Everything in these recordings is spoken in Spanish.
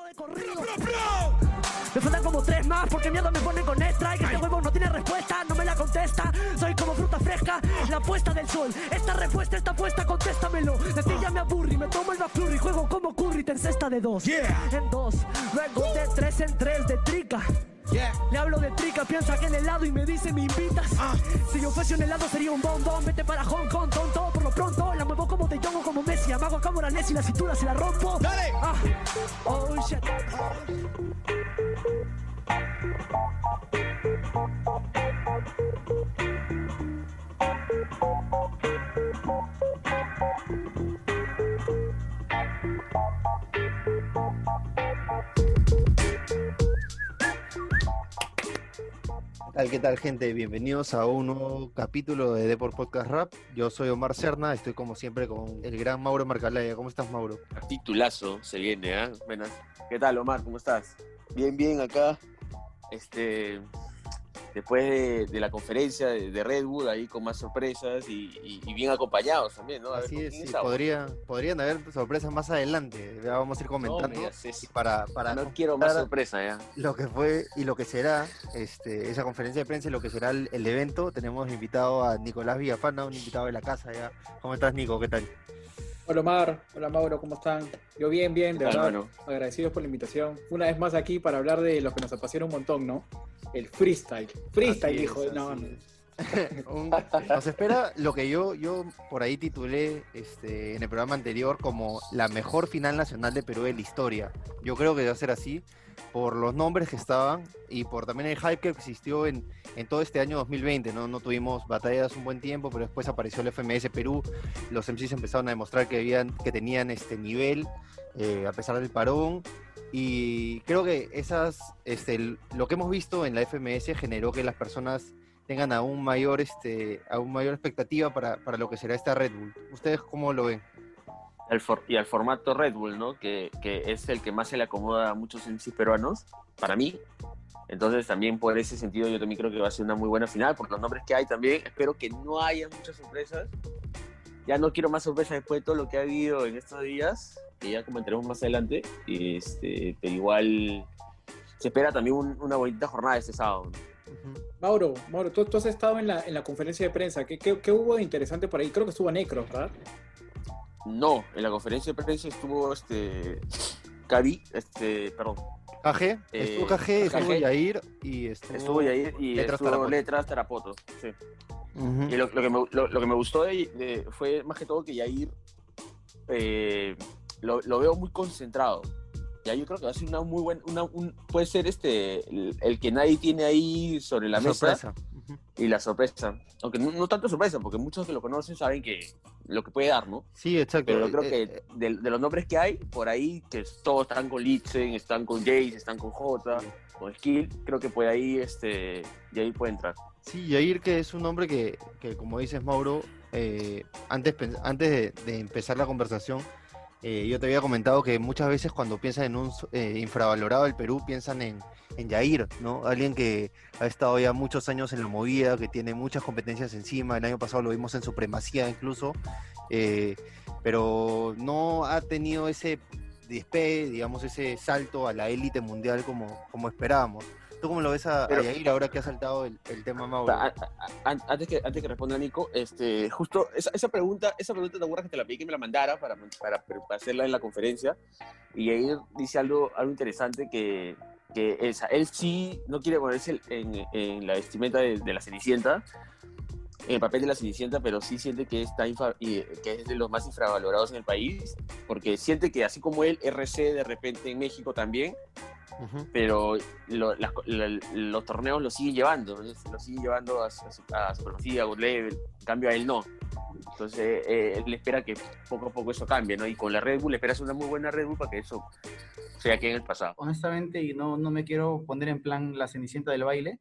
Esto de corrido. Me faltan como tres más porque miedo me ponen con extra y que este huevo no tiene respuesta, no me la contesta. Soy como fruta fresca, la puesta del sol. Esta respuesta está puesta, contéstamelo. De ti ya me aburri, me tomo el y juego como curry, te cesta de dos. En dos, luego de tres en tres de trica. Le hablo de trica, piensa que en helado y me dice me invitas. Ah. Si yo fuese un helado sería un bombón, vete para Hong Kong, tonto. Por lo pronto la muevo como de Jong o como Messi. Amago a cámara y la cintura se la rompo. Dale. Ah. Oh shit. Tal, qué tal, gente? Bienvenidos a un nuevo capítulo de Deport Podcast Rap. Yo soy Omar Serna, estoy como siempre con el gran Mauro Marcalaya. ¿Cómo estás, Mauro? Titulazo se viene, ¿ah? Buenas. ¿Qué tal, Omar? ¿Cómo estás? Bien, bien, acá. Este, después de, de la conferencia de, de Red Bull, ahí con más sorpresas y, y- y bien acompañados también, ¿no? A Así ¿con es, quién sí, podría, podrían haber sorpresas más adelante. Ya vamos a ir No, comentando. y para, para no quiero más sorpresa, ¿ya? lo que fue y lo que será este, esa conferencia de prensa y lo que será el, el evento, tenemos invitado a Nicolás Villafana, un invitado de la casa ya. ¿Cómo estás, Nico? ¿Qué tal? Hola Omar, hola Mauro, ¿cómo están? Yo bien, bien, de ¿Qué tal, verdad, mano? agradecidos por la invitación. Una vez más aquí para hablar de lo que nos apasiona un montón, ¿no? El freestyle. Freestyle, Así hijo. es, no, no. Un- nos espera lo que yo, yo por ahí titulé este, en el programa anterior como la mejor final nacional de Perú de la historia. Yo creo que va a ser así por los nombres que estaban y por también el hype que existió en, en todo este año 2020. ¿no? no tuvimos batallas un buen tiempo, pero después apareció el FMS Perú. Los MCs empezaron a demostrar que, habían, que tenían este nivel eh, a pesar del parón. Y creo que esas, este, lo que hemos visto en la FMS generó que las personas tengan aún mayor, este, aún mayor expectativa para, para lo que será esta Red Bull. ¿Ustedes cómo lo ven? Al for- y al formato Red Bull, ¿no? Que, que es el que más se le acomoda a muchos MCs peruanos, para mí. Entonces también por ese sentido yo también creo que va a ser una muy buena final, por los nombres que hay también. Espero que no haya muchas sorpresas. Ya no quiero más sorpresas después de todo lo que ha habido en estos días, que ya comentaremos más adelante. Este, pero igual se espera también un- una bonita jornada este sábado. ¿no? Mauro, Mauro, tú, tú has estado en la, en la conferencia de prensa. ¿Qué, qué, qué hubo de interesante por ahí? Creo que estuvo Necros, ¿verdad? No, en la conferencia de prensa estuvo este Cavi, este, perdón, KG, Eh, estuvo KG, estuvo KG. Yair y estuvo, estuvo Yair y Letras estuvo Tarapoto. Letras Tarapoto. Sí. Ujú. Y lo, lo que me, lo, lo que me gustó de, de- fue más que todo que Yair eh, lo, veo muy concentrado. Ya yo creo que va a ser una muy buena, una, un, puede ser este el, el que nadie tiene ahí sobre la, mesa sorpresa. Ujú. Y la sorpresa. Aunque no, no tanto sorpresa, porque muchos que lo conocen saben que lo que puede dar, ¿no? Sí, exacto. Pero yo creo Eh, que eh, de, de los nombres que hay, por ahí, que todos están con Litzen, están con Jace, están con J, con Skill, creo que por ahí, este, ahí puede entrar. Sí, Yair, que es un hombre que, que, como dices, Mauro, eh, antes, antes de, de empezar la conversación, eh, yo te había comentado que muchas veces cuando piensan en un eh, infravalorado del Perú, piensan en, en Yair, ¿no? Alguien que ha estado ya muchos años en la movida, que tiene muchas competencias encima. El año pasado lo vimos en supremacía incluso, eh, pero no ha tenido ese despegue, digamos, ese salto a la élite mundial como, como esperábamos. ¿Tú cómo lo ves a, a Pero- Yair ahora que ha saltado el, el tema Mauro? a- a- an- antes, que, antes que responda Nico, este, justo esa, esa pregunta, esa pregunta te acuerdas que te la pedí que me la mandara para, para, para hacerla en la conferencia, y ahí dice algo, algo interesante que, que él sí no quiere ponerse en, en la vestimenta de, de la Cenicienta, en el papel de la Cenicienta, pero sí siente que, está y, que es de los más infravalorados en el país, porque siente que así como él, RC de repente en México también, Ujú. pero lo- co- la- los torneos lo siguen llevando, ¿no? lo siguen llevando a, su- a, a a Good Level, en cambio a él no. Entonces eh, él espera que poco a poco eso cambie, ¿no? Y con la Red Bull esperas una muy buena Red Bull para que eso sea aquí en el pasado. honestamente, y no, no me quiero poner en plan la cenicienta del baile,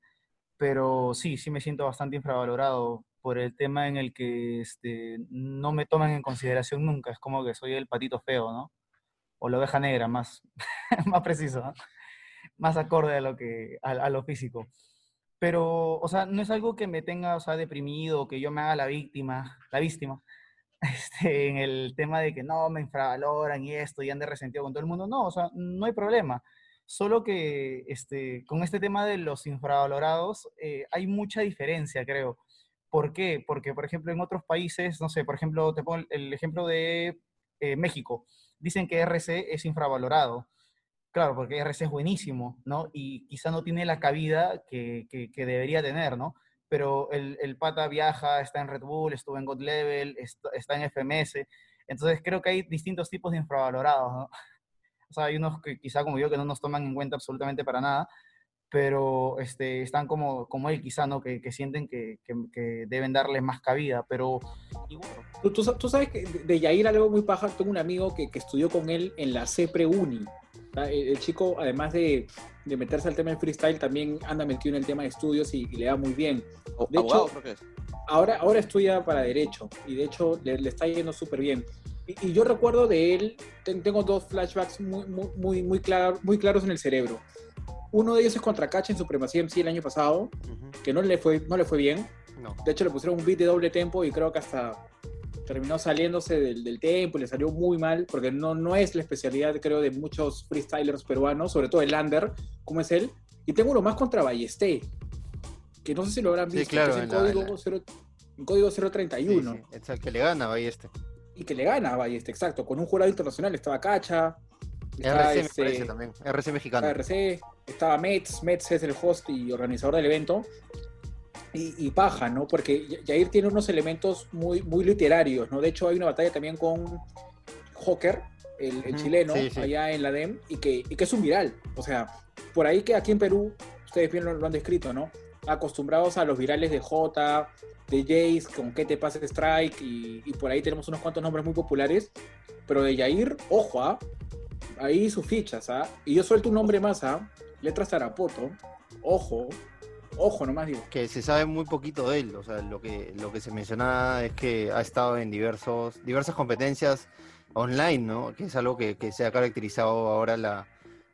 pero sí, sí me siento bastante infravalorado por el tema en el que este, no me toman en consideración nunca. Es como que soy el patito feo, ¿no? O la oveja negra, más, más preciso, ¿no? Más acorde a lo, que, a, a lo físico. Pero, o sea, no es algo que me tenga, o sea, deprimido, que yo me haga la víctima, la víctima, este, en el tema de que no, me infravaloran y esto, y ande resentido con todo el mundo. No, o sea, no hay problema. Solo que este, con este tema de los infravalorados eh, hay mucha diferencia, creo. ¿Por qué? Porque, por ejemplo, en otros países, no sé, por ejemplo, te pongo el ejemplo de eh, México. Dicen que RC es infravalorado. Claro, porque RC es buenísimo, ¿no? Y quizá no tiene la cabida que, que, debería tener, ¿no? Pero el, el, pata viaja, está en Red Bull, estuvo en God Level, está, está en FMS. Entonces creo que hay distintos tipos de infravalorados, ¿no? O sea, hay unos que quizá como yo que no nos toman en cuenta absolutamente para nada, pero este, están como, como él quizá, ¿no? Que, que sienten que, que, deben darles más cabida, pero... ¿Tú, tú, sabes que de Yair algo muy paja, tengo un amigo que, que estudió con él en la CEPRE Uni. El, chico, además de, de, meterse al tema del freestyle, también anda metido en el tema de estudios y, le da muy bien. De hecho, ahora, ahora estudia para Derecho y de hecho le, le está yendo súper bien. Y, yo recuerdo de él, tengo dos flashbacks muy, muy, muy, muy, muy claros en el cerebro. Uno de ellos es contra Cacha en Supremacía MC el año pasado, que no le, fue, no le fue bien. De hecho, le pusieron un beat de doble tempo y creo que hasta terminó saliéndose del, del tempo y le salió muy mal, porque no, no es la especialidad, creo, de muchos freestylers peruanos, sobre todo el Lander, como es él. Y tengo uno más contra Ballesté, que no sé si lo habrán visto, claro, que es en, código, 0, en código 031. Sí, es el que le gana a Ballesté. Y que le gana a Ballesté, exacto. Con un jurado internacional estaba Cacha, RC este, también, RC mexicano. RC, estaba Mets, Mets es el host y organizador del evento. Y, paja, ¿no? Porque Jair tiene unos elementos muy, muy literarios, ¿no? De hecho, hay una batalla también con Joker, el, chileno, allá en la DEM, y que, y que es un viral. O sea, por ahí que aquí en Perú, ustedes bien lo, han descrito, ¿no? Acostumbrados a los virales de J, de Jace, con qué te pasa Strike, y, y, por ahí tenemos unos cuantos nombres muy populares. Pero de Jair, ojo, ¿ah? ahí sus fichas, ¿ah? Y yo suelto un nombre más, ¿ah? Letras Tarapoto, ojo, ojo nomás digo. Que se sabe muy poquito de él, o sea, lo que, lo que se menciona es que ha estado en diversos, diversas competencias online, ¿no? Que es algo que, que se ha caracterizado ahora la,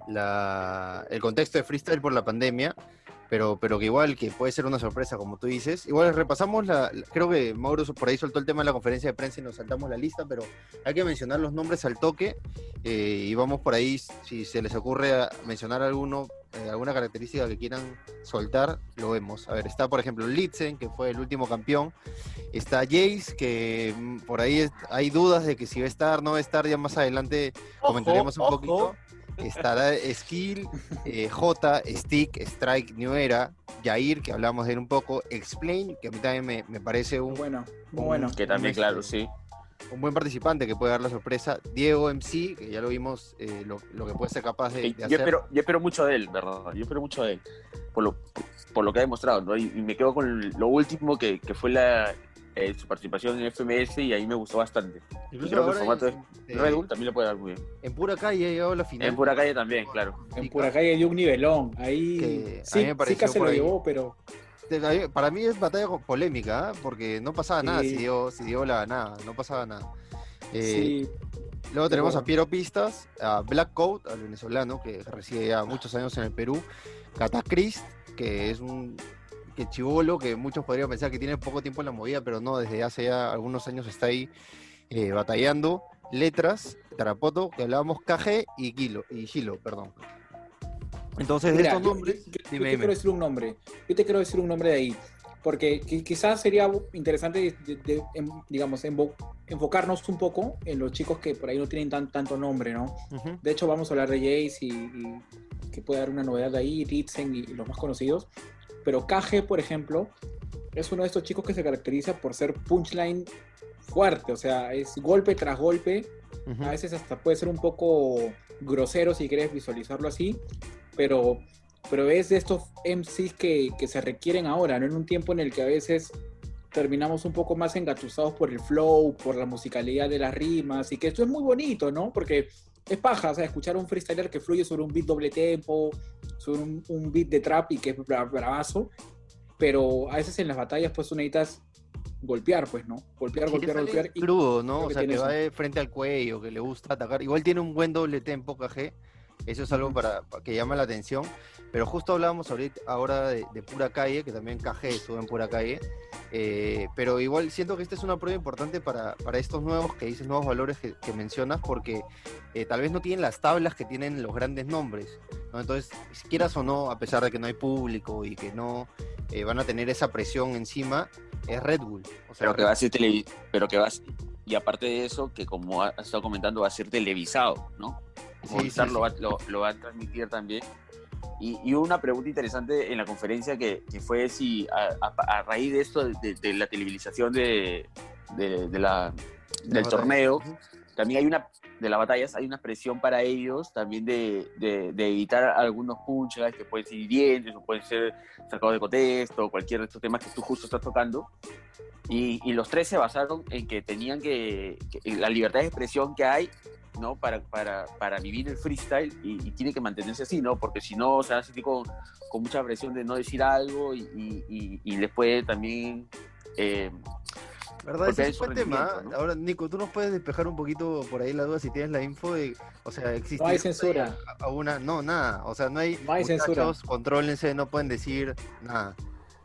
la, el contexto de freestyle por la pandemia pero, pero que igual que puede ser una sorpresa, como tú dices. Igual repasamos, la, creo que Mauro por ahí soltó el tema de la conferencia de prensa y nos saltamos la lista, pero hay que mencionar los nombres al toque eh, y vamos por ahí, si se les ocurre mencionar alguno, eh, alguna característica que quieran soltar, lo vemos. A ver, está por ejemplo Litzen, que fue el último campeón, está Jace, que mm, por ahí hay dudas de que si va a estar, no va a estar, ya más adelante comentaremos un poquito estará Skill, eh, J, Stick, Strike, New Era, Jair, que hablamos de él un poco, Explain, que a mí también me, parece un. Bueno, muy bueno. Que también, claro, sí. Un buen participante que puede dar la sorpresa. Diego MC, que ya lo vimos, eh, lo, que puede ser capaz de, hacer. Yo espero, yo espero mucho de él, ¿verdad? Yo espero mucho de él. Por lo, por lo que ha demostrado, ¿no? Y, me quedo con lo último que, que fue la, eh, su participación en FMS y ahí me gustó bastante. Incluso creo que el formato de Red Bull también lo puede dar muy bien. En pura calle ha llegado a la final. En pura calle también, claro. En pura calle dio un nivelón. Ahí sí, sí que se lo llevó, pero. Para mí es batalla polémica, ¿eh? porque no pasaba nada si dio, si dio la nada, no pasaba nada. Eh, luego tenemos a Piero Pistas, a Black Coat, al venezolano, que reside ya muchos años en el Perú, Catacris, que es un que Chivolo, que muchos podrían pensar que tiene poco tiempo en la movida, pero no, desde hace ya algunos años está ahí eh, batallando. Letras, Tarapoto, que hablábamos KG y Kilo, y Gilo, perdón. Entonces, de estos nombres. Yo, te quiero decir un nombre. Yo te quiero decir un nombre de ahí. Porque quizás sería interesante, digamos, enfocarnos un poco en los chicos que por ahí no tienen tan, tanto nombre, ¿no? De hecho, vamos a hablar de Jace y, que puede dar una novedad de ahí, Ritzen y los más conocidos. Pero KG, por ejemplo, es uno de estos chicos que se caracteriza por ser punchline fuerte, o sea, es golpe tras golpe. A veces hasta puede ser un poco grosero si quieres visualizarlo así, pero, pero es de estos MCs que, que se requieren ahora, ¿no? En un tiempo en el que a veces terminamos un poco más engatusados por el flow, por la musicalidad de las rimas, y que esto es muy bonito, ¿no? Porque es paja, o sea, escuchar un freestyler que fluye sobre un beat doble tempo, sobre un, beat de trap y que es bravazo, pero a veces en las batallas pues tú necesitas golpear, pues, ¿no? Golpear, golpear, golpear. Crudo, ¿no? O sea, que va de frente al cuello, que le gusta atacar. Igual tiene un buen doble tempo, KG, Eso es algo para, que llama la atención. Pero justo hablábamos ahorita, ahora de, pura calle, que también KG estuvo en pura calle. Eh, pero igual siento que esta es una prueba importante para, para estos nuevos que dices, nuevos valores que, mencionas, porque eh, tal vez no tienen las tablas que tienen los grandes nombres. ¿no? Entonces, quieras o no, a pesar de que no hay público y que no eh, van a tener esa presión encima, es Red Bull. pero que va a ser pero que y aparte de eso, que como ha estado comentando, va a ser televisado, ¿no? Sí, Lo, va, lo, va, a transmitir también. Y, y, una pregunta interesante en la conferencia que, que fue si a, raíz de esto, de, la televisión de, de la, del torneo, también hay una, de las batallas, hay una presión para ellos también de, de evitar algunos punches que pueden ser hirientes o pueden ser sacados de contexto, cualquier de estos temas que tú justo estás tocando. Y, y los tres se basaron en que tenían que, la libertad de expresión que hay ¿no? Para, para, para vivir el freestyle y, tiene que mantenerse así, ¿no? Porque si no, se sea, con, con mucha presión de no decir algo y, y, y después también... Eh, ¿Verdad? Ese es un tema. Ahora, Nico, tú nos puedes despejar un poquito por ahí la duda si tienes la info de, o sea, existe... No hay censura. A, una, no, nada. O sea, no hay... No hay censura. Contrólense, no pueden decir nada.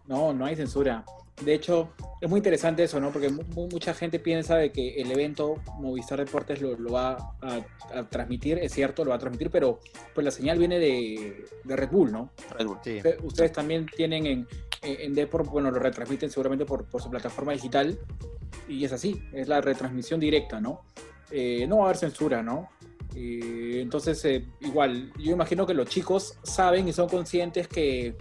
No, no hay censura. De hecho, es muy interesante eso, ¿no? Porque mucha gente piensa de que el evento Movistar Deportes lo, va a, transmitir, es cierto, lo va a transmitir, pero pues la señal viene de, Red Bull, ¿no? Red Bull, sí. Ustedes también tienen en, en Deport, bueno, lo retransmiten seguramente por, su plataforma digital y es así, es la retransmisión directa, ¿no? Eh, no va a haber censura, ¿no? Eh, entonces, eh, igual, yo imagino que los chicos saben y son conscientes que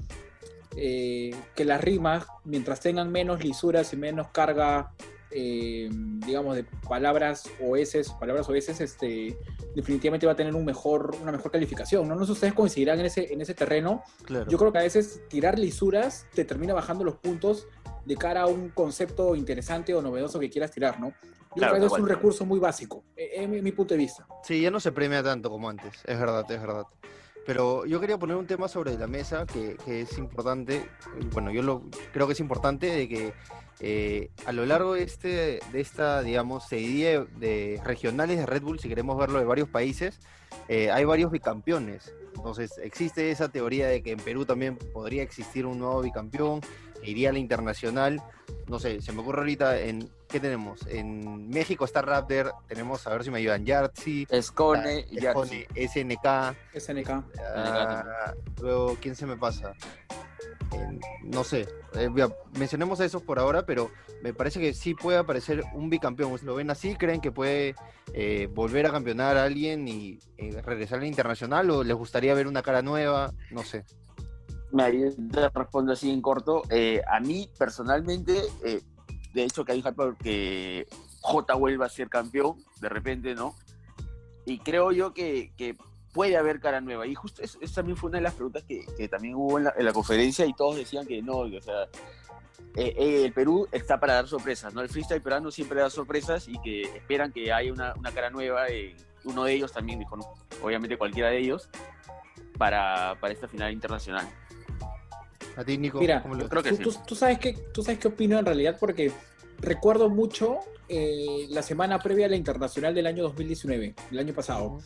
eh, que las rimas, mientras tengan menos lisuras y menos carga, eh, digamos, de palabras o s palabras o s este, definitivamente va a tener un mejor, una mejor calificación. ¿no? no sé si ustedes coincidirán en ese, en ese terreno. Yo creo que a veces tirar lisuras te termina bajando los puntos de cara a un concepto interesante o novedoso que quieras tirar, ¿no? Yo creo que es un recurso muy básico, en mi punto de vista. Sí, ya no se premia tanto como antes, es verdad, es verdad. Pero yo quería poner un tema sobre la mesa que, es importante, bueno, yo lo creo que es importante de que eh, a lo largo de, este, de esta, digamos, serie de regionales de Red Bull, si queremos verlo de varios países, eh, hay varios bicampeones. Entonces existe esa teoría de que en Perú también podría existir un nuevo bicampeón, iría a la internacional. No sé, se me ocurre ahorita en ¿qué tenemos? En México está Raptor, tenemos, a ver si me ayudan, Yartzi, Escone, Escone SNK. SNK. Ah, luego, ¿quién se me pasa? no sé, eh, mencionemos a esos por ahora, pero me parece que sí puede aparecer un bicampeón. ¿Lo ven así? ¿Creen que puede eh, volver a campeonar a alguien y eh, regresar al internacional? ¿O les gustaría ver una cara nueva? No sé. Me respondo así en corto. a mí, personalmente, de hecho que hay un que J vuelva a ser campeón, de repente, ¿no? Y creo yo que, que puede haber cara nueva. Y justo eso, también fue una de las preguntas que, que también hubo en la, en la, conferencia y todos decían que no, o sea, eh, eh, el Perú está para dar sorpresas, ¿no? El freestyle peruano siempre da sorpresas y que esperan que haya una, una cara nueva. uno de ellos también dijo, no, obviamente cualquiera de ellos, para, para esta final internacional. A ti, Nico, Mira, creo que tú, tú, sabes qué, tú sabes qué opino en realidad porque recuerdo mucho eh, la semana previa a la internacional del año 2019, el año pasado.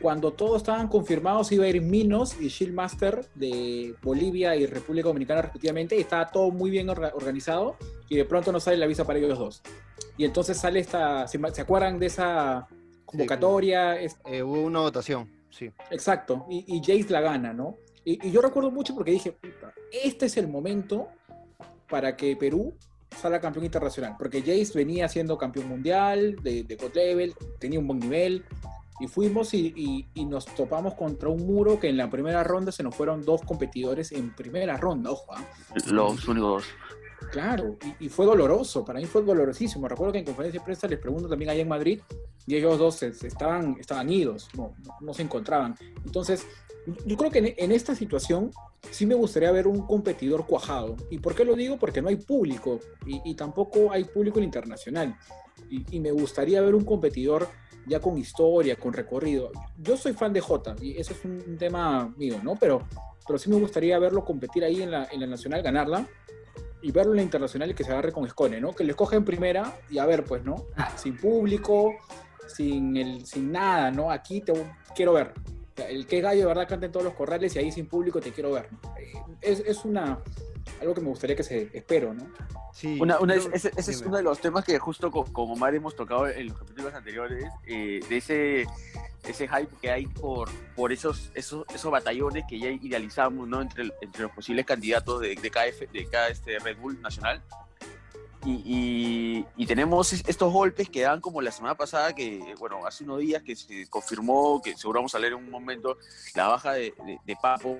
Cuando todos estaban confirmados, iba a ir Minos y Shieldmaster de Bolivia y República Dominicana respectivamente, y estaba todo muy bien organizado, y de pronto no sale la visa para ellos dos. Y entonces sale esta, ¿se, acuerdan de esa convocatoria? Eh, hubo una votación, sí. Exacto, y, y Jace la gana, ¿no? Y, yo recuerdo mucho porque dije, este es el momento para que Perú salga campeón internacional, porque Jace venía siendo campeón mundial de, de level, tenía un buen nivel, y fuimos y, nos topamos contra un muro que en la primera ronda se nos fueron dos competidores en primera ronda, ojo. ¿ah? Los únicos. Claro, y, fue doloroso, para mí fue dolorosísimo. Recuerdo que en conferencia de prensa les pregunto también allá en Madrid y ellos dos estaban, estaban idos, no, no se encontraban. Entonces, yo creo que en, esta situación sí me gustaría ver un competidor cuajado. ¿Y por qué lo digo? Porque no hay público y, tampoco hay público internacional. Y, me gustaría ver un competidor ya con historia, con recorrido. Yo soy fan de Jota y eso es un, tema mío, ¿no? Pero, pero sí me gustaría verlo competir ahí en la, en la nacional, ganarla y verlo en la internacional y que se agarre con Escone, ¿no? Que le escoge en primera y a ver, pues, ¿no? Ah. Sin público, sin, el, sin nada, ¿no? Aquí te quiero ver. El que gallo de verdad canta en todos los corrales y ahí sin público te quiero ver. ¿no? Eh, Es, es una algo que me gustaría que se espero, ¿no? Sí, Una- una- ese, ese es uno de los temas que justo con, con Omar hemos tocado en los capítulos anteriores, eh, de ese, ese hype que hay por, por esos, esos, esos batallones que ya idealizamos ¿no? entre, entre los posibles candidatos de, de cada, de cada este Red Bull nacional. Y, y- y tenemos es- estos golpes que dan como la semana pasada, que bueno, hace unos días que se confirmó, que seguro vamos a leer en un momento, la baja de, de- de Papo,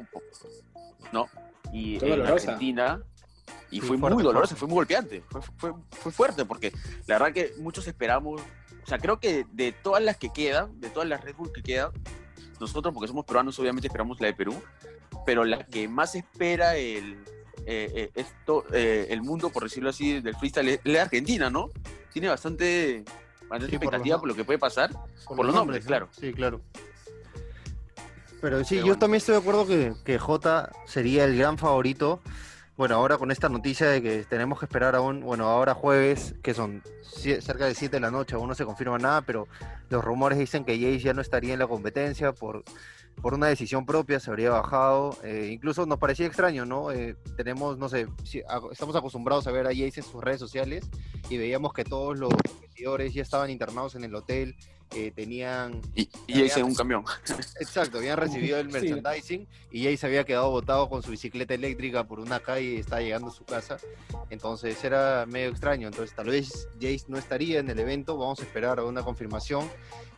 ¿no? Y en dolorosa. Argentina. Y Sí, fue fuerte, muy doloroso, fue muy golpeante, fue, fue, fue fuerte, porque la verdad que muchos esperamos, o sea, creo que de todas las que quedan, de todas las Red Bull que quedan, nosotros, porque somos peruanos, obviamente esperamos la de Perú, pero la que más espera el, eh, esto, eh, el mundo, por decirlo así, del freestyle es la de Argentina, ¿no? Tiene bastante, bastante Sí, expectativa por lo que puede pasar. por los nombres, ¿no? claro. Sí, claro. Pero sí, Pero yo bueno. también estoy de acuerdo que, que Jota sería el gran favorito. Bueno, ahora con esta noticia de que tenemos que esperar aún, bueno, ahora jueves, que son cerca de 7 de la noche, aún no se confirma nada, pero los rumores dicen que Jace ya no estaría en la competencia por, por una decisión propia, se habría bajado. eh, incluso nos parecía extraño, ¿no? Eh, tenemos, no sé, si- estamos acostumbrados a ver a Jace en sus redes sociales y veíamos que todos los competidores ya estaban internados en el hotel, eh, tenían Y, y ese es un camión. Exacto, habían recibido el Sí. merchandising y Jay se había quedado botado con su bicicleta eléctrica por una calle y estaba llegando a su casa. Entonces era medio extraño. Entonces tal vez Jace no estaría en el evento. Vamos a esperar a una confirmación.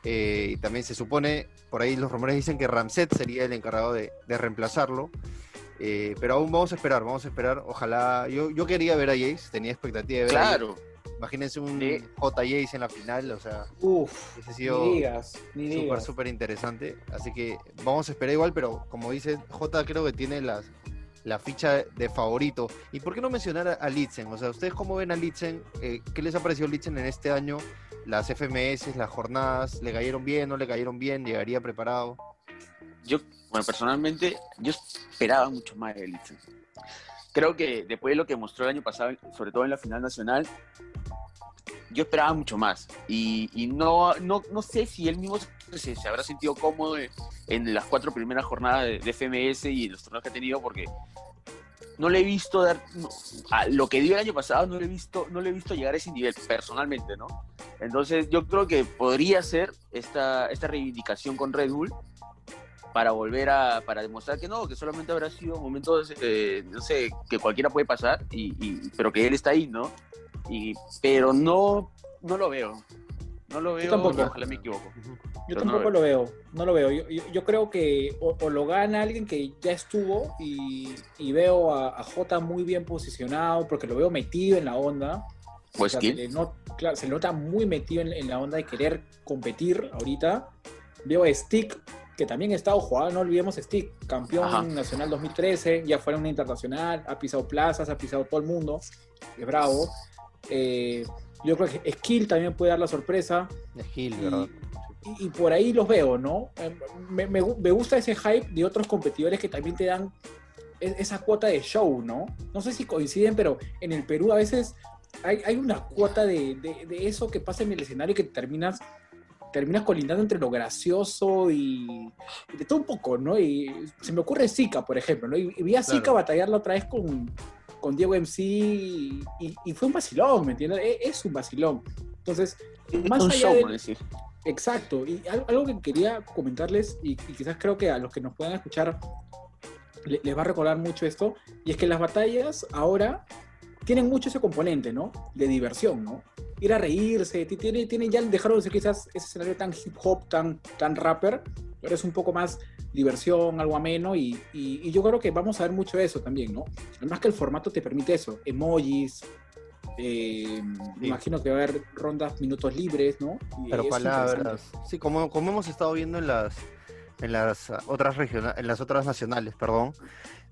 Eh, y también se supone, por ahí los rumores dicen que Ramset sería el encargado de, de reemplazarlo. Eh, pero aún vamos a esperar, vamos a esperar. Ojalá. Yo, yo quería ver a Jace, tenía expectativa de ver a Jace. Imagínense un Sí. J. Jace en la final, o sea, Uf, hubiese sido ni digas, ni súper, súper interesante. Así que vamos a esperar igual, pero como dice J, creo que tiene las, la ficha de favorito. ¿Y por qué no mencionar a, a Litzen? O sea, ¿ustedes cómo ven a Litzen? Eh, ¿Qué les ha parecido Litzen en este año? Las FMS, las jornadas, ¿le cayeron bien? ¿No le cayeron bien? ¿Llegaría preparado? Yo, bueno, personalmente, yo esperaba mucho más de Litzen. Creo que después de lo que mostró el año pasado, sobre todo en la final nacional, yo esperaba mucho más. Y, no, no, no sé si él mismo se, se habrá sentido cómodo en, las cuatro primeras jornadas de, FMS y los torneos que ha tenido, porque no le he visto dar lo que dio el año pasado, no le he visto, no le he visto llegar a ese nivel personalmente, ¿no? Entonces yo creo que podría ser esta, esta reivindicación con Red Bull para volver a, para demostrar que no, que solamente habrá sido momentos, eh, no sé, que cualquiera puede pasar, y, y- pero que él está ahí, ¿no? Y, pero no, no lo veo. No lo veo, tampoco. ojalá me equivoco. Yo Pero no tampoco lo lo veo, no lo veo. Yo, yo- yo creo que o, o lo gana alguien que ya estuvo y, y veo a, a Jota muy bien posicionado porque lo veo metido en la onda. Pues O sea, se, le not- claro, se le nota muy metido en, en la onda de querer competir ahorita. Veo a Stick, que también ha estado jugando, no olvidemos Stick, campeón Ajá. nacional 2013, ya fue a una internacional, ha pisado plazas, ha pisado todo el mundo, es bravo. Eh, yo creo que Skill también puede dar la sorpresa. Gil, Y- ¿verdad? Y, y por ahí los veo, ¿no? Eh, Me, me gu- me gusta ese hype de otros competidores que también te dan e- esa cuota de show, ¿no? No sé si coinciden, pero en el Perú a veces hay, hay una cuota de, de- de eso que pasa en el escenario que terminas, terminas colindando entre lo gracioso y, y de todo un poco, ¿no? Y se me ocurre Zika, por ejemplo, ¿no? Y, y vi a Zika Claro. batallar la otra vez con, con Diego MC y, y fue un vacilón, ¿me entiendes? E- Es, un vacilón. Entonces, más un allá show, del- por decir. Exacto, y al- algo que quería comentarles, y, y quizás creo que a los que nos puedan escuchar le- les va a recordar mucho esto, y es que las batallas ahora tienen mucho ese componente, ¿no? De diversión, ¿no? Ir a reírse, ti- tiene, tiene ya dejaron de ser quizás ese escenario tan hip hop, tan, tan rapper, pero es un poco más diversión, algo ameno, y, y- y yo creo que vamos a ver mucho de eso también, ¿no? Además que el formato te permite eso, emojis, eh, imagino que va a haber rondas minutos libres, ¿no? Pero es palabras. Sí, como, como hemos estado viendo en las en las otras en las otras nacionales, perdón.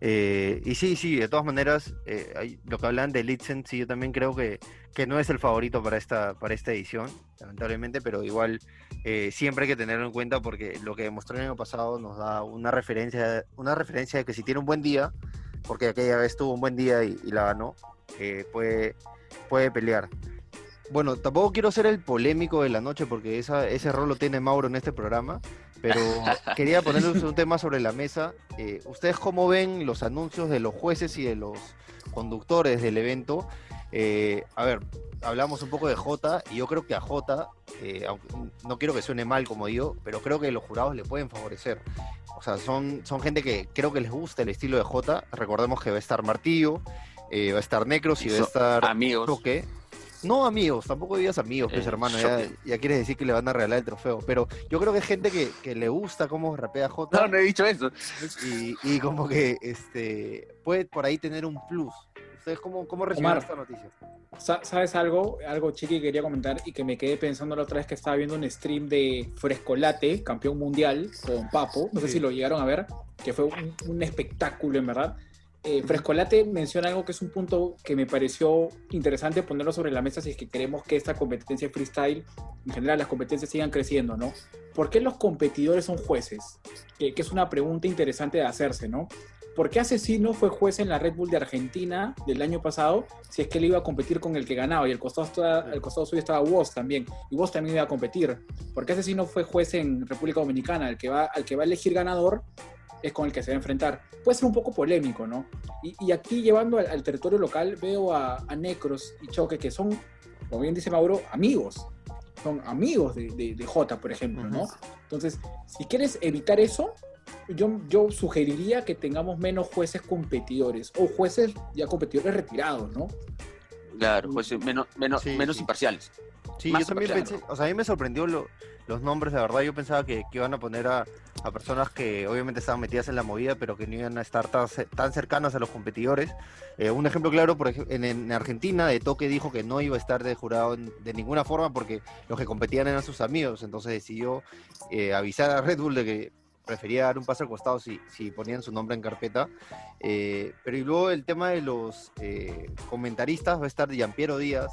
Eh, y sí, sí, de todas maneras, eh, hay- lo que hablan de Litzen, sí, yo también creo que, que no es el favorito para esta, para esta edición, lamentablemente, pero igual eh, siempre hay que tenerlo en cuenta porque lo que demostró el año pasado nos da una referencia, una referencia de que si tiene un buen día, porque aquella vez tuvo un buen día y, y la ganó, eh, puede, puede pelear. Bueno, tampoco quiero ser el polémico de la noche porque esa, ese rol lo tiene Mauro en este programa, pero quería ponerles un tema sobre la mesa. Eh, ¿Ustedes cómo ven los anuncios de los jueces y de los conductores del evento? Eh, a ver, hablamos un poco de Jota y yo creo que a Jota, eh, aunque no quiero que suene mal como digo, pero creo que los jurados le pueden favorecer. O sea, son, son gente que creo que les gusta el estilo de Jota. Recordemos que va a estar Martillo, eh, va a estar Necros y va a estar amigos. Choque. No amigos, tampoco digas amigos, pues Eh, hermano, ya, ya quieres decir que le van a regalar el trofeo. Pero yo creo que es gente que, que le gusta cómo rapea Jota No, no he dicho eso. y, y como que este puede por ahí tener un plus. ¿Ustedes cómo, cómo recibieron esta noticia? Sa- ¿Sabes algo? Algo chiqui que quería comentar y que me quedé pensando la otra vez que estaba viendo un stream de Frescolate, campeón mundial, con Papo. No sé Sí. si lo llegaron a ver, que fue un, un espectáculo en verdad. Eh, Frescolate menciona algo que es un punto que me pareció interesante ponerlo sobre la mesa si es que queremos que esta competencia freestyle, en general las competencias sigan creciendo, ¿no? ¿Por qué los competidores son jueces? Que, que es una pregunta interesante de hacerse, ¿no? ¿Por qué Asesino fue juez en la Red Bull de Argentina del año pasado si es que él iba a competir con el que ganaba y el costado, estaba- al costado suyo estaba Woz también y Woz también iba a competir? ¿Por qué Asesino fue juez en República Dominicana? El que va, al que va a elegir ganador es con el que se va a enfrentar. Puede ser un poco polémico, ¿no? Y, y aquí llevando al, al territorio local veo a, a Necros y Choque que son, como bien dice Mauro, amigos. Son amigos de, de, de Jota, por ejemplo, ¿no? Entonces, si quieres evitar eso, yo, yo sugeriría que tengamos menos jueces competidores o jueces ya competidores retirados, ¿no? Claro, pues eh, menos, menos, Sí, menos sí. imparciales. Sí, Más yo también pensé, o sea, a mí me sorprendió lo- los nombres, la verdad, yo pensaba que, que iban a poner a, a personas que obviamente estaban metidas en la movida, pero que no iban a estar tan, tan cercanas a los competidores. Eh, un ejemplo claro, por ejemplo, en, en Argentina, de Toque dijo que no iba a estar de jurado en- de ninguna forma porque los que competían eran sus amigos, entonces decidió eh, avisar a Red Bull de que prefería dar un paso al costado si, si ponían su nombre en carpeta. Eh, pero y luego el tema de los comentaristas va a estar Giampiero Díaz,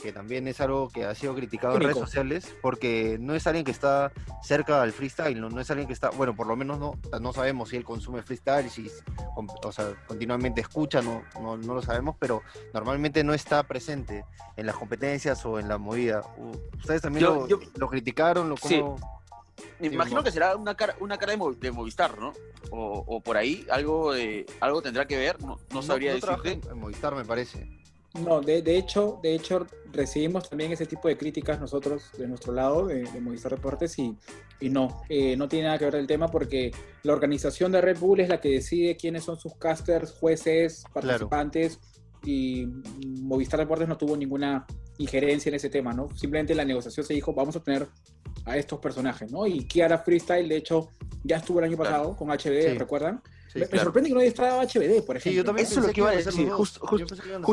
que también es algo que ha sido criticado en redes sociales, porque no es alguien que está cerca al freestyle, no, no es alguien que está, bueno, por lo menos no, no sabemos si él consume freestyle, si o sea, continuamente escucha, no, no, no lo sabemos, pero normalmente no está presente en las competencias o en la movida. ¿Ustedes también Yo- lo, yo- lo criticaron? Lo, Sí. cómo- Me Sí, imagino Omar. que será una cara, una cara de, Mo- de Movistar, ¿no? O, o por ahí, algo, de, algo tendrá que ver, no, no sabría trabaja decirte. en- en Movistar, me parece. No, de, de hecho, de hecho recibimos también ese tipo de críticas nosotros de nuestro lado, de, de Movistar Deportes, y, y no, eh, no tiene nada que ver el tema porque la organización de Red Bull es la que decide quiénes son sus casters, jueces, participantes, y Movistar Deportes no tuvo ninguna injerencia en ese tema, ¿no? Simplemente en la negociación se dijo, vamos a tener a estos personajes, ¿no? Y Kiara Freestyle, de hecho, ya estuvo el año Claro. pasado con Sí. ¿recuerdan? Sí, me, sorprende que no haya estado HBD, por ejemplo. Sí, yo también Eso es lo que iba a decir, justo-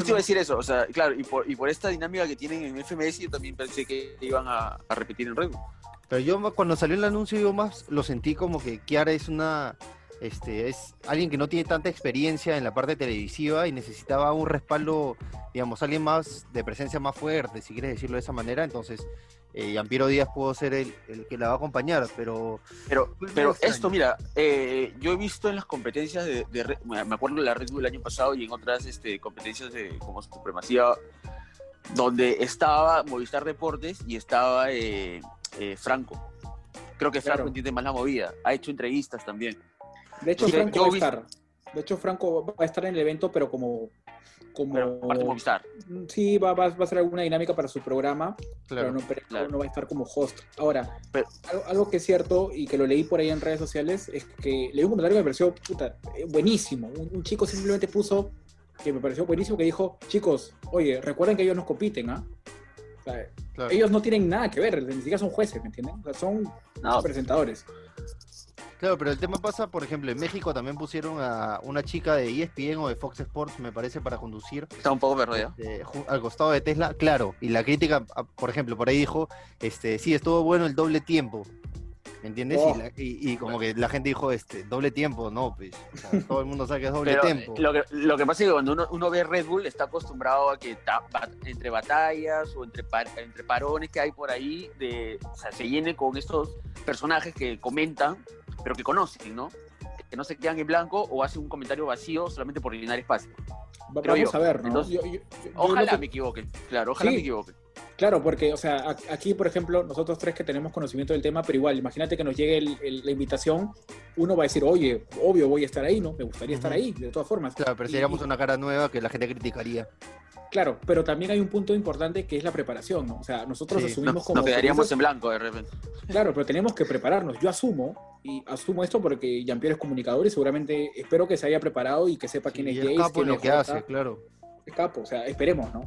iba a decir eso, o sea, claro, y por, y por esta dinámica que tienen en FMS, yo también pensé que iban a, a repetir en Red Bull. Pero yo cuando salió el anuncio yo más lo sentí como que Kiara es una este es alguien que no tiene tanta experiencia en la parte televisiva y necesitaba un respaldo, digamos, alguien más de presencia más fuerte, si quieres decirlo de esa manera, entonces eh, Yampiero Díaz pudo ser el, el que la va a acompañar, pero Pero, pero esto, mira, eh, yo he visto en las competencias de, me acuerdo de la Red Bull el año pasado y en otras este, competencias de como supremacía, donde estaba Movistar Deportes y estaba eh, eh, Franco. Creo que Franco Claro. entiende más la movida. Ha hecho entrevistas también. De hecho, Franco yo va a estar. De hecho, Franco va a estar en el evento, pero como. Como Pero Movistar. Sí, va, va, va a hacer alguna dinámica para su programa, claro. pero, no, pero claro. no va a estar como host. Ahora, Pero- algo, algo que es cierto y que lo leí por ahí en redes sociales es que leí un comentario que me pareció puta, eh, buenísimo. Un, un chico simplemente puso que me pareció buenísimo que dijo: Chicos, oye, recuerden que ellos nos compiten, ¿ah? O sea, claro. ellos no tienen nada que ver, ni siquiera son jueces, ¿me entienden? O sea, son No, presentadores. Claro, pero el tema pasa, por ejemplo, en México también pusieron a una chica de ESPN o de Fox Sports, me parece, para conducir está un poco perdido. este, al costado de Tesla, claro, y la crítica, a- por ejemplo, por ahí dijo, este, sí, estuvo bueno el doble tiempo, ¿me entiendes? Oh. Y, la- y- y como que la gente dijo, este, doble tiempo, no, pues, o sea, todo el mundo sabe que es doble Pero tiempo. lo que, lo que pasa es que cuando uno, uno ve Red Bull está acostumbrado a que ta- entre batallas o entre, par- entre parones que hay por ahí, de, o sea, se llene con estos personajes que comentan, pero que conocen, ¿no? Que no se quedan en blanco o hacen un comentario vacío solamente por llenar espacio. Va- Creo Vamos yo. a ver, ¿no? Entonces, Yo- Ojalá que- me equivoque, claro, ojalá Sí. me equivoque. Claro, porque, o sea, aquí, por ejemplo, nosotros tres que tenemos conocimiento del tema, pero igual, imagínate que nos llegue el- el- la invitación, uno va a decir, oye, obvio voy a estar ahí, ¿no? Me gustaría estar ahí, de todas formas. Claro, pero seríamos una cara nueva que la gente criticaría. Claro, pero también hay un punto importante que es la preparación, ¿no? O sea, nosotros Sí, asumimos Nos, como... nos quedaríamos en blanco de repente. Claro, pero tenemos que prepararnos. Yo asumo, y asumo esto porque Jean-Pierre es comunicador y seguramente espero que se haya preparado y que sepa quién Sí, es y Jace, capo quién lo que Jota. hace, claro. Es capo, o sea, esperemos, ¿no?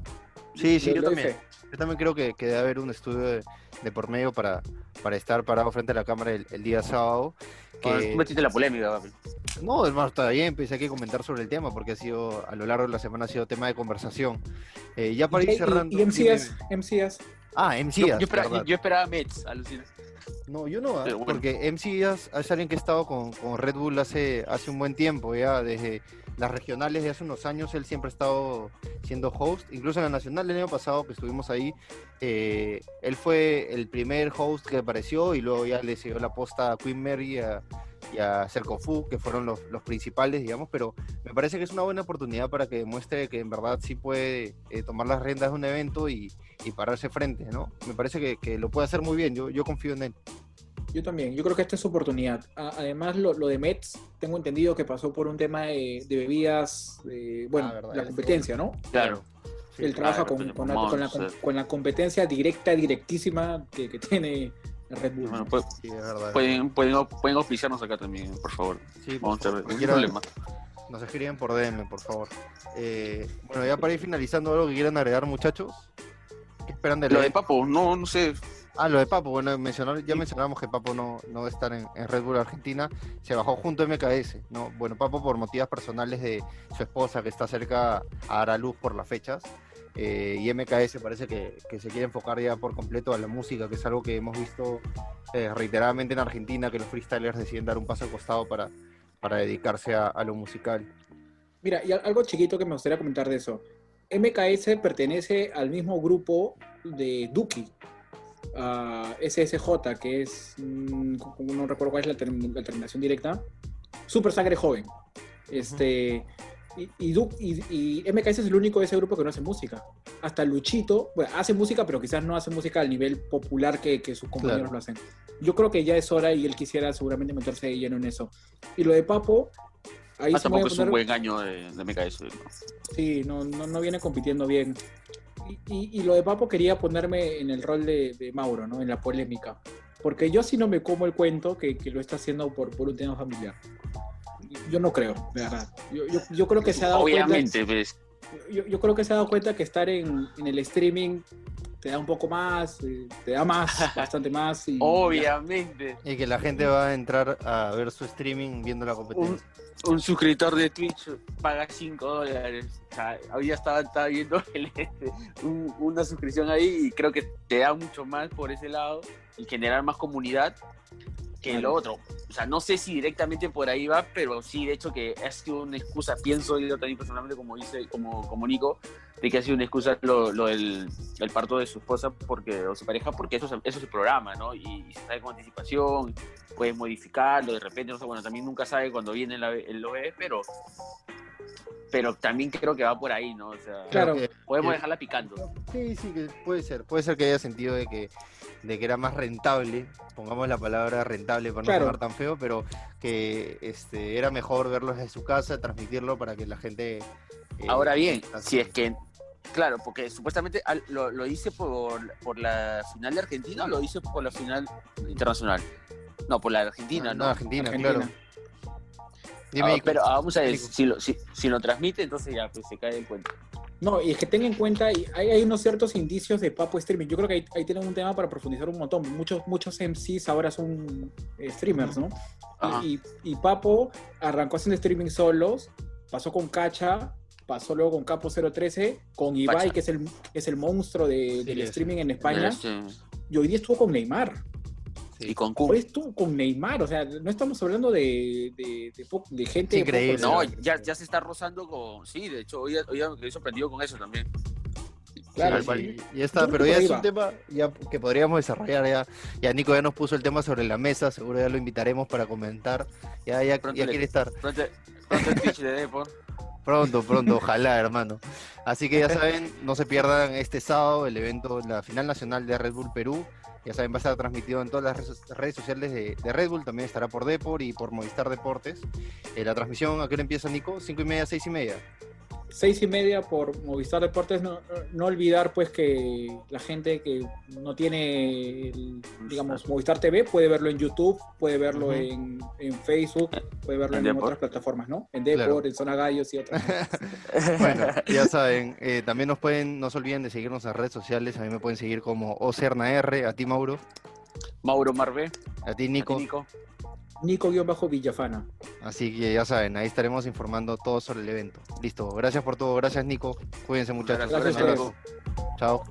Sí, sí, yo también. Yo también creo que, que debe haber un estudio de, de por medio para, para estar parado frente a la cámara el, el día sábado. Que... Tú metiste la polémica, papi. No, hermano, está bien, pues hay que comentar sobre el tema porque ha sido, a lo largo de la semana ha sido tema de conversación. Eh, ya para ir cerrando. y, y MCS. MCS, Ah, Yo, MCS. yo esperaba, yo esperaba Mets, alucina. No, yo no, ¿ah? Bueno. porque MCS es alguien que ha estado con, con Red Bull hace, hace un buen tiempo, ya desde las regionales de hace unos años, él siempre ha estado siendo host, incluso en la nacional del año pasado que estuvimos ahí, eh, él fue el primer host que apareció y luego ya le siguió la posta a Queen Mary y a, y a Cerco Fu, que fueron los, los principales, digamos, pero me parece que es una buena oportunidad para que demuestre que en verdad sí puede eh, tomar las riendas de un evento y, y pararse frente, ¿no? Me parece que, que lo puede hacer muy bien, yo, yo confío en él. yo también. Yo creo que esta es su oportunidad. A- Además, lo, lo de Mets, tengo entendido que pasó por un tema de, de bebidas, eh, bueno, Ah, verdad, la competencia, ¿no? Claro. Sí, Él trabaja claro, con, con la, con la- con la competencia directa, directísima que, que tiene Red Bull. Bueno, ¿no? Sí, es verdad. pueden, pueden, pueden auspiciarnos acá también, por favor. Sí, por Vamos a favor, ver, problema. Nos escriben por DM, por favor. Eh, bueno, ya para ir finalizando, algo que quieran agregar, muchachos. ¿Qué esperan de Lo de Papo, no, no sé. Ah, lo de Papo. Bueno, mencionar, ya mencionamos que Papo no, no va a estar en, en Red Bull Argentina. Se bajó junto a MKS. ¿no? Bueno, Papo por motivos personales de su esposa que está cerca a dar a luz por las fechas. Eh, y MKS parece que, que se quiere enfocar ya por completo a la música, que es algo que hemos visto eh, reiteradamente en Argentina, que los freestylers deciden dar un paso al costado para, para dedicarse a, a lo musical. Mira, y al- algo chiquito que me gustaría comentar de eso. MKS pertenece al mismo grupo de Duki, SSJ, que es, mm, como no recuerdo cuál es la, term- la terminación directa, Super Sangre Joven. Este, y, y, y- y MKS es el único de ese grupo que no hace música. Hasta Luchito, bueno, hace música, pero quizás no hace música al nivel popular que, que sus compañeros Claro. lo hacen. Yo creo que ya es hora y él quisiera seguramente meterse de lleno en eso. Y lo de Papo, ahí Ah, se tampoco es un poner- buen año de, de MKS. ¿no? Sí, no, no, no viene compitiendo bien. Y, y- y lo de Papo quería ponerme en el rol de, de Mauro, ¿no? En la polémica. Porque yo sí no me como el cuento que, que lo está haciendo por, por un tema familiar. Yo no creo, de verdad. Yo, yo, yo creo que se ha dado Obviamente, pues. Yo, yo creo que se ha dado cuenta que estar en, en el streaming te da un poco más, eh, te da más, bastante más. Y Obviamente. Y que la gente va a entrar a ver su streaming viendo la competencia. Un suscriptor de Twitch paga 5 dólares. O sea, hoy ya estaba, estaba viendo el- un- una suscripción ahí y creo que te da mucho más por ese lado y generar más comunidad que lo otro. O sea, no sé si directamente por ahí va, pero sí, de hecho, que ha sido una excusa, pienso yo también personalmente, como dice, como, como Nico, de que ha sido una excusa lo, lo del el parto de su esposa porque, o su pareja, porque eso, eso se programa, ¿no? Y, y se sabe con anticipación, puedes modificarlo, de repente, no sé, bueno, también nunca sabe cuando viene la- el OE, pero, pero también creo que va por ahí, ¿no? O sea, Claro. Podemos que- dejarla picando. Sí, sí, que puede ser. Puede ser que haya sentido de que, de que era más rentable, pongamos la palabra rentable para no Claro. tan feo, pero que este, era mejor verlo desde su casa, transmitirlo para que la gente... eh, Ahora bien, así- si es que, claro, porque supuestamente al- lo, lo hice por, por la final de Argentina o lo hice por la final internacional. No, por la de Argentina, Ah, ¿no? no, Argentina, Argentina. claro. Dime, Ah, Nico. pero ah, vamos a ver, si lo, si, si lo transmite, entonces ya pues, se cae el cuento. No, y es que tenga en cuenta, hay, hay unos ciertos indicios de Papo Streaming. Yo creo que ahí, ahí tienen un tema para profundizar un montón. Muchos, muchos MCs ahora son eh, streamers, ¿no? Y, y, y Papo arrancó haciendo streaming solos, pasó con Cacha, pasó luego con Capo 013, con Ibai, Pacha. que es el, es el monstruo de- Sí, del streaming en España, Este, y hoy día estuvo con Neymar. Sí. Y con Q. Hoy estuvo con Neymar, o sea, no estamos hablando de, de, de de gente... Es increíble. No, ya, ya se está rozando con. Sí, de hecho, hoy, hoy me quedé sorprendido con eso también. Claro, Sí, sí, ya está, pero ya es un tema ya que podríamos desarrollar ya. Ya Nico ya nos puso el tema sobre la mesa, seguro ya lo invitaremos para comentar. Ya, ya, Pronto ya le- quiere estar. Pronto, pronto el Twitch de Depor. Pronto, pronto, ojalá, hermano. Así que ya saben, no se pierdan este sábado el evento, la final nacional de Red Bull Perú. Ya saben, va a estar transmitido en todas las redes- sociales de, de Red Bull, también estará por Depor y por Movistar Deportes. Eh, la transmisión, ¿a qué hora empieza, Nico? ¿Cinco y media, seis y media? Seis y media por Movistar Deportes. No, no olvidar pues que la gente que no tiene, el, digamos, Movistar TV puede verlo en YouTube, puede verlo en, en Facebook, puede verlo En otras plataformas, ¿no? En Depor, Claro. en Zona Gallos y otras. Bueno, ya saben, eh, también nos pueden, no se olviden de seguirnos en redes sociales. A mí me pueden seguir como OCERNAR, a ti Mauro, Mauro Marvé, a ti Nico. Nico. Nico. Nico-Villafana. Así que ya saben, ahí estaremos informando todo sobre el evento. Listo, gracias por todo, gracias Nico. Cuídense muchachos. Gracias, Gracias abrazo. Chao.